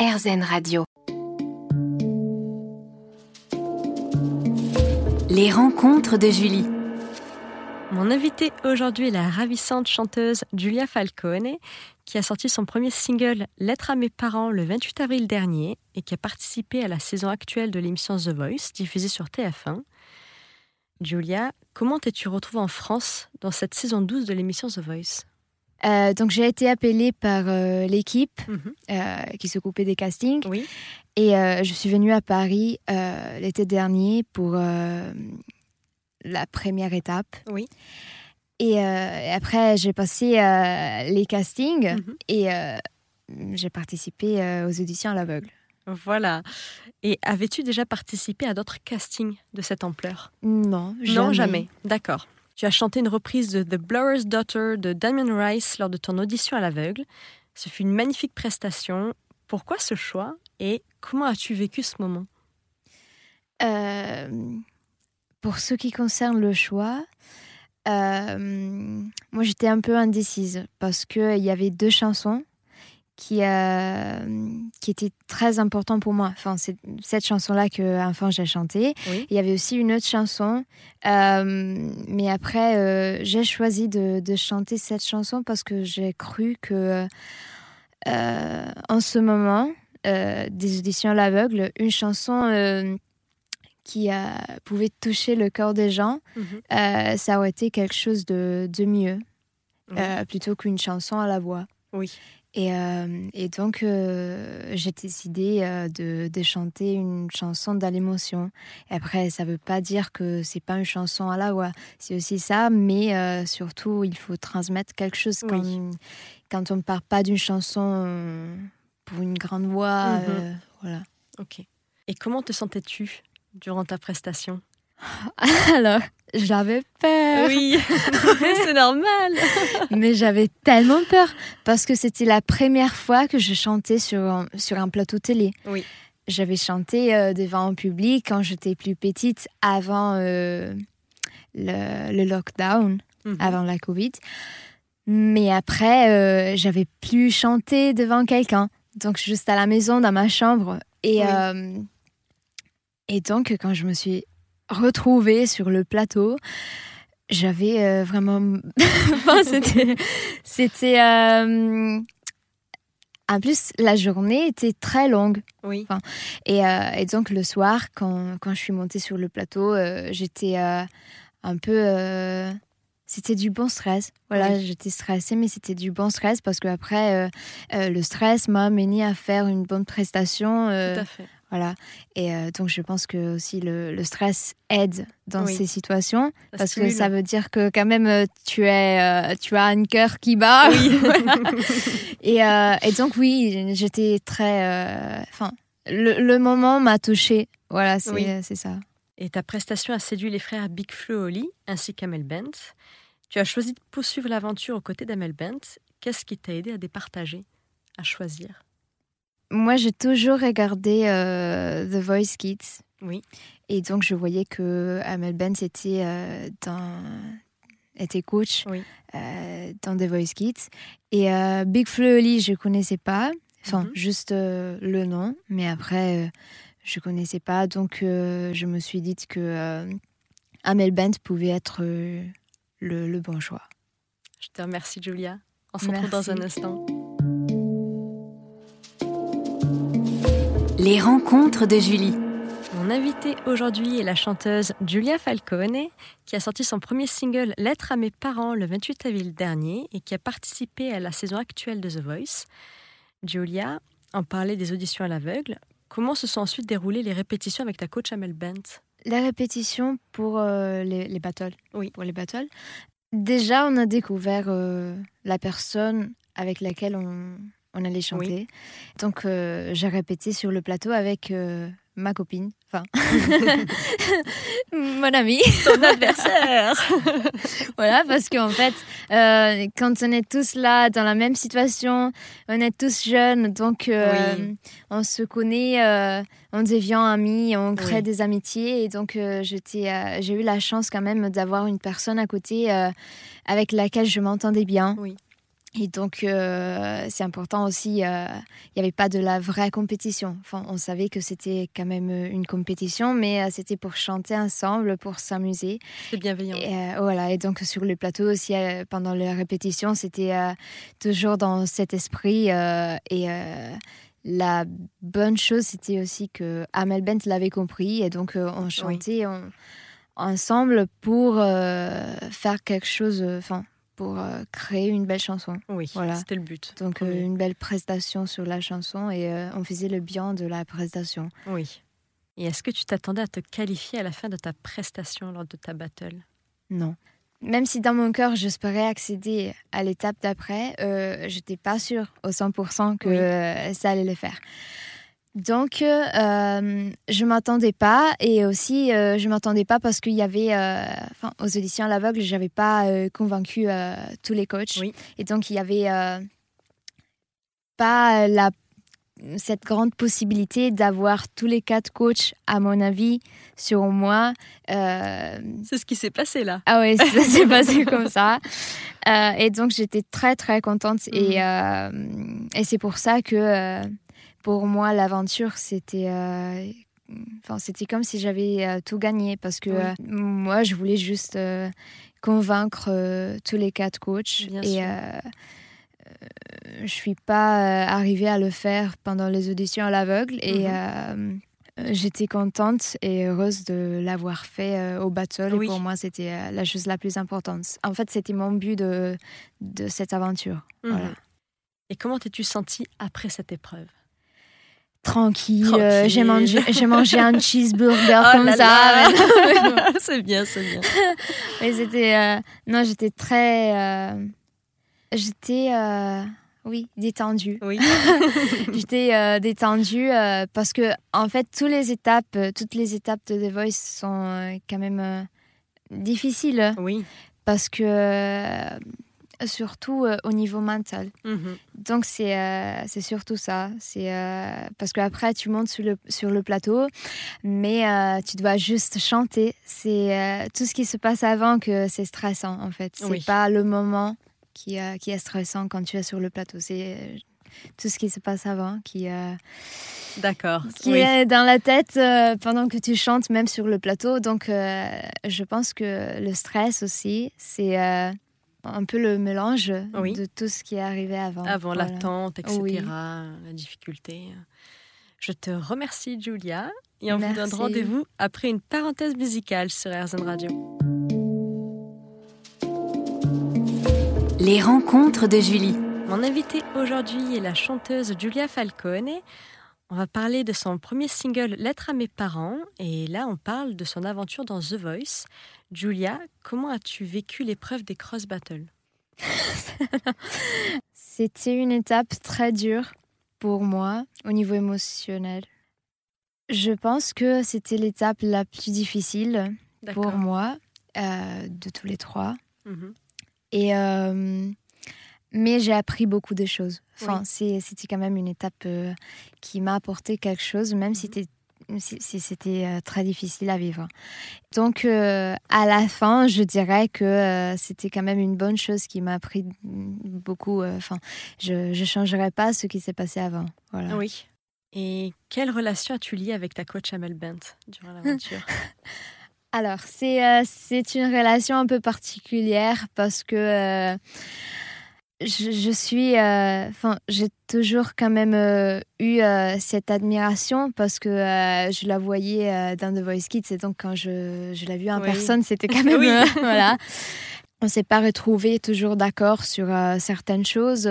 RZN Radio. Les rencontres de Julie. Mon invitée aujourd'hui est la ravissante chanteuse Julia Falcone, qui a sorti son premier single Lettre à mes parents le 28 avril dernier et qui a participé à la saison actuelle de l'émission The Voice, diffusée sur TF1. Julia, comment t'es-tu retrouvée en France dans cette saison 12 de l'émission The Voice? Euh, donc j'ai été appelée par euh, l'équipe Mhm. euh, qui s'occupait des castings Oui. et je suis venue à Paris l'été dernier pour la première étape. Oui. Et, et après j'ai passé les castings Mhm. et j'ai participé aux auditions à l'aveugle. Voilà. Et avais-tu déjà participé à d'autres castings de cette ampleur? Non, jamais. Non, jamais. D'accord. Tu as chanté une reprise de The Blower's Daughter de Damien Rice lors de ton audition à l'aveugle. Ce fut une magnifique prestation. Pourquoi ce choix et comment as-tu vécu ce moment? Euh, pour ce qui concerne le choix, euh, moi j'étais un peu indécise parce qu'il y avait deux chansons qui, euh, qui étaient très importantes pour moi. Enfin, c'est cette chanson-là que enfin j'ai chantée. Oui. Il y avait aussi une autre chanson, euh, mais après euh, j'ai choisi de, de chanter cette chanson parce que j'ai cru que en ce moment des auditions à l'aveugle, une chanson qui pouvait toucher le cœur des gens, euh, ça aurait été quelque chose de, de mieux plutôt qu'une chanson à la voix. Oui. Et, euh, et donc, euh, j'ai décidé euh, de, de chanter une chanson dans l'émotion. Après, ça ne veut pas dire que c'est pas une chanson à la voix. C'est aussi ça, mais surtout, il faut transmettre quelque chose quand, Oui. quand on ne part pas d'une chanson pour une grande voix. Euh, voilà. Ok. Et comment te sentais-tu durant ta prestation? Alors, j'avais peur. Oui, c'est normal. Mais j'avais tellement peur parce que c'était la première fois que je chantais sur un, sur un plateau télé. Oui. J'avais chanté euh, devant un public quand j'étais plus petite, avant euh, le, le lockdown, Mhm. avant la Covid. Mais après, euh, j'avais plus chanté devant quelqu'un. Donc, juste à la maison, dans ma chambre. Et, Oui. et donc, quand je me suis retrouvée sur le plateau, j'avais euh, vraiment. enfin, c'était. C'était. euh, En plus, la journée était très longue. Oui. Et, euh, et donc, le soir, quand, quand je suis montée sur le plateau, j'étais un peu. C'était du bon stress. Voilà, Oui. j'étais stressée, mais c'était du bon stress parce qu'après, le stress m'a amené à faire une bonne prestation. euh, Tout à fait. Voilà. Et euh, donc, je pense que aussi le, le stress aide dans Oui. ces situations Ça parce que ça veut dire que quand même euh, tu es, euh, tu as un cœur qui bat. et, euh, et donc oui, j'étais très, enfin, le, le moment m'a touchée. Voilà, c'est Oui. ça. Et ta prestation a séduit les frères Big Flo Oli ainsi qu'Amel Bent. Tu as choisi de poursuivre l'aventure aux côtés d'Amel Bent. Qu'est-ce qui t'a aidé à départager, à choisir? Moi, j'ai toujours regardé euh, The Voice Kids. Oui. Et donc, je voyais que Amel Bent était euh, dans était coach Oui. euh, dans The Voice Kids. Et euh, Big Flo Oli, je connaissais pas. Enfin, Mhm. juste le nom. Mais après, je connaissais pas. Donc, je me suis dit que Amel Bent pouvait être le, le bon choix. Je te remercie, Julia. On se retrouve dans un instant. Les rencontres de Julie. Mon invitée aujourd'hui est la chanteuse Julia Falcone, qui a sorti son premier single Lettre à mes parents le 28 avril dernier et qui a participé à la saison actuelle de The Voice. Julia, en parlait des auditions à l'aveugle. Comment se sont ensuite déroulées les répétitions avec ta coach Amel Bent? La répétition pour euh, les, les battles. Oui. Pour les battles. Déjà, on a découvert euh, la personne avec laquelle on, on allait chanter. Donc, euh, j'ai répété sur le plateau avec euh, ma copine, enfin, mon amie. Ton adversaire voilà, parce qu'en fait, euh, quand on est tous là dans la même situation, on est tous jeunes, donc Oui. on se connaît, on devient amis, on crée Oui. des amitiés. Et donc, j'ai eu la chance quand même d'avoir une personne à côté avec laquelle je m'entendais bien. Oui. Et donc, euh, c'est important aussi, euh, il n'y avait pas de la vraie compétition. Enfin, on savait que c'était quand même une compétition, mais euh, c'était pour chanter ensemble, pour s'amuser. C'est bienveillant. Et, voilà, et donc sur le plateau aussi, pendant les répétitions, c'était toujours dans cet esprit. et la bonne chose, c'était aussi que Amel Bent l'avait compris, et donc on chantait ensemble pour faire quelque chose. Enfin, pour euh, créer une belle chanson. Oui, voilà. c'était le but. Donc euh, une belle prestation sur la chanson et euh, on faisait le bien de la prestation. Oui. Et est-ce que tu t'attendais à te qualifier à la fin de ta prestation lors de ta battle? Non. Même si dans mon cœur, j'espérais accéder à l'étape d'après, je n'étais pas sûre au 100% que ça allait le faire. Donc, euh, je m'attendais pas et aussi euh, je m'attendais pas parce qu'il y avait, euh, enfin, aux auditions à l'aveugle, j'avais pas euh, convaincu tous les coachs et donc il y avait pas la cette grande possibilité d'avoir tous les quatre coachs, à mon avis, sur moi. C'est ce qui s'est passé là. Ah oui, ça s'est passé comme ça. et donc j'étais très très contente et, mhm. et c'est pour ça que pour moi, l'aventure, c'était. Euh, enfin, c'était comme si j'avais euh, tout gagné parce que euh, moi, je voulais juste convaincre tous les quatre coachs. et je suis pas arrivée à le faire pendant les auditions à l'aveugle. Et. Mhm. J'étais contente et heureuse de l'avoir fait au battle. Et pour moi, c'était la chose la plus importante. En fait, c'était mon but de, de cette aventure. Mhm. Voilà. Et comment t'es-tu sentie après cette épreuve? Tranquille. Euh, j'ai mangé, j'ai mangé un cheeseburger oh comme ça. c'est bien, c'est bien. Mais c'était, euh, non, j'étais très, euh, j'étais, oui, détendue. Oui. j'étais détendue parce que en fait, toutes les étapes, toutes les étapes de The Voice sont quand même difficiles. Oui. Parce que surtout euh, au niveau mental. Mhm. Donc c'est euh, c'est surtout ça. C'est euh, parce qu'après tu montes sur le sur le plateau, mais tu dois juste chanter. C'est tout ce qui se passe avant que c'est stressant en fait. C'est pas le moment qui qui est stressant quand tu es sur le plateau. C'est tout ce qui se passe avant qui D'accord. Qui est dans la tête pendant que tu chantes, même sur le plateau. Donc, je pense que le stress aussi, c'est un peu le mélange de tout ce qui est arrivé avant. Avant l'attente, etc., la difficulté. Je te remercie, Julia, et on vous donne rendez-vous après une parenthèse musicale sur RZN Radio. Les rencontres de Julie. Mon invitée aujourd'hui est la chanteuse Julia Falcone. On va parler de son premier single Lettre à mes parents et là on parle de son aventure dans The Voice. Julia, comment as-tu vécu l'épreuve des cross battles? C'était une étape très dure pour moi au niveau émotionnel. Je pense que c'était l'étape la plus difficile pour moi euh, de tous les trois. Mhm. Et euh, mais j'ai appris beaucoup de choses. Enfin, c'était quand même une étape euh, qui m'a apporté quelque chose, même si si, c'était euh, très difficile à vivre. Donc, euh, à la fin, je dirais que c'était quand même une bonne chose qui m'a appris beaucoup. Enfin, je ne changerais pas ce qui s'est passé avant. Voilà. Oui. Et quelle relation as-tu liée avec ta coach Amel Bent durant l'aventure? Alors, c'est c'est une relation un peu particulière parce que je, suis, euh, enfin, j'ai toujours quand même euh, eu euh, cette admiration parce que je la voyais dans The Voice Kids et donc quand je, je l'ai vue en personne, c'était quand même, voilà. On s'est pas retrouvé toujours d'accord sur certaines choses,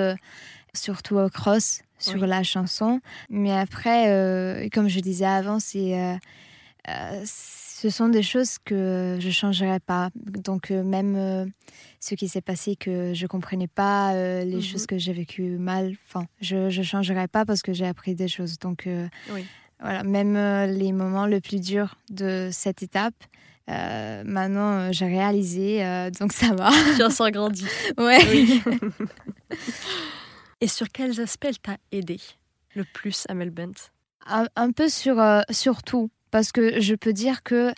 surtout au cross, sur la chanson. Mais après, comme je disais avant, c'est ce sont des choses que je changerais pas. Donc même euh, ce qui s'est passé que je comprenais pas, euh, les mhm. choses que j'ai vécues mal, enfin, je ne changerais pas parce que j'ai appris des choses. Donc euh, voilà, même les moments les plus durs de cette étape. maintenant, j'ai réalisé, donc ça va. Tu en sens grandi. ouais. Oui. Et sur quels aspects elle t'a aidé le plus à Melbent un, un, peu sur, sur tout parce que je peux dire que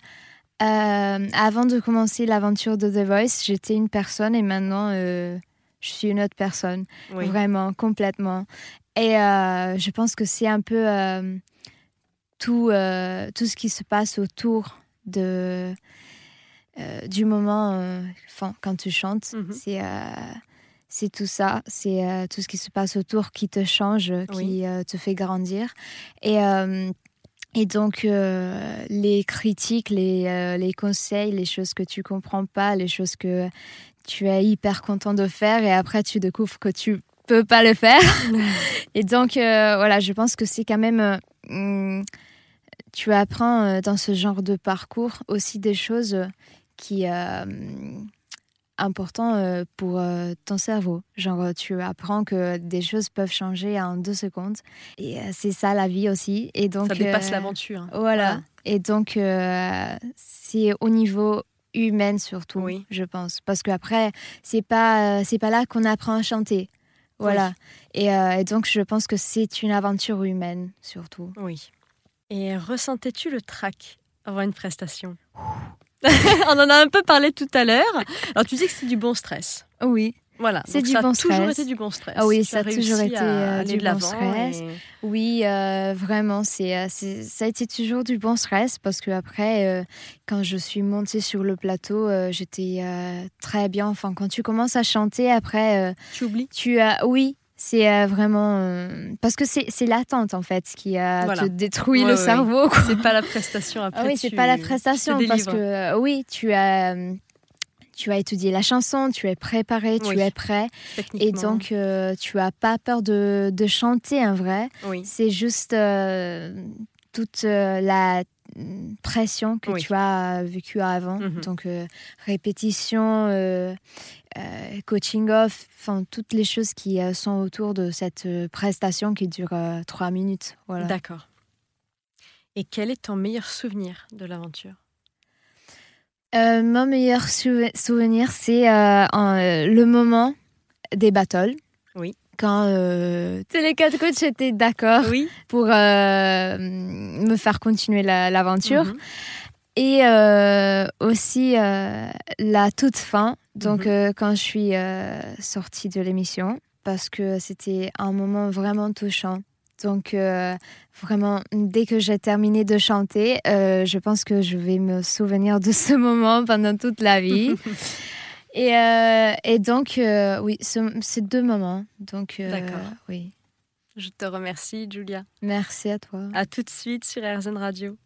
euh, avant de commencer l'aventure de The Voice, j'étais une personne et maintenant euh, je suis une autre personne, vraiment, complètement. Et euh, je pense que c'est un peu tout, tout ce qui se passe autour de, du moment quand tu chantes. C'est c'est tout ça, c'est tout ce qui se passe autour qui te change, qui te fait grandir. Et, et donc, les critiques, les, les conseils, les choses que tu comprends pas, les choses que tu es hyper content de faire et après tu découvres que tu peux pas le faire. et donc euh, voilà, je pense que c'est quand même euh, hmm, tu apprends euh, dans ce genre de parcours aussi des choses qui sont importantes pour ton cerveau. Genre tu apprends que des choses peuvent changer en deux secondes et c'est ça la vie aussi. Et donc ça dépasse l'aventure. Voilà. Et donc c'est au niveau humaine surtout, oui. je pense. Parce qu'après, c'est pas, euh, c'est pas là qu'on apprend à chanter. Voilà. Euh, et, donc, je pense que c'est une aventure humaine surtout. Oui. Et ressentais-tu le trac avant une prestation? On en a un peu parlé tout à l'heure. Alors, tu dis que c'est du bon stress. Oui. Voilà, c'est du ça bon a toujours été du bon stress. Ah oui, ça a toujours été euh, du bon stress. Oui, euh, vraiment, euh, c'est, ça a été toujours du bon stress parce que après, quand je suis montée sur le plateau, j'étais très bien. Enfin, quand tu commences à chanter, après, tu oublies? Tu as, oui, c'est vraiment parce que c'est l'attente en fait qui a te détruit le cerveau. C'est pas la prestation après. Ah oui, c'est pas la prestation parce que oui, tu as tu as étudié la chanson, tu es préparé, tu es prêt. Et donc, euh, tu as pas peur de, de chanter un vrai. C'est juste euh, toute euh, la pression que tu as vécue avant. Mhm. Donc, répétition, coaching off, enfin, toutes les choses qui sont autour de cette prestation qui dure trois minutes. Voilà. D'accord. Et quel est ton meilleur souvenir de l'aventure? Euh, mon meilleur souvenir, c'est euh, euh, le moment des battles. Oui. Quand tous les quatre coachs étaient d'accord oui. pour me faire continuer l'aventure. Mhm. Et aussi la toute fin, donc mhm. quand je suis sortie de l'émission, parce que c'était un moment vraiment touchant. Donc, euh, vraiment, dès que j'ai terminé de chanter, euh, je pense que je vais me souvenir de ce moment pendant toute la vie. et, euh, et, donc, oui, c'est deux moments. Donc, oui. Je te remercie, Julia. Merci à toi. À tout de suite sur RZN Radio.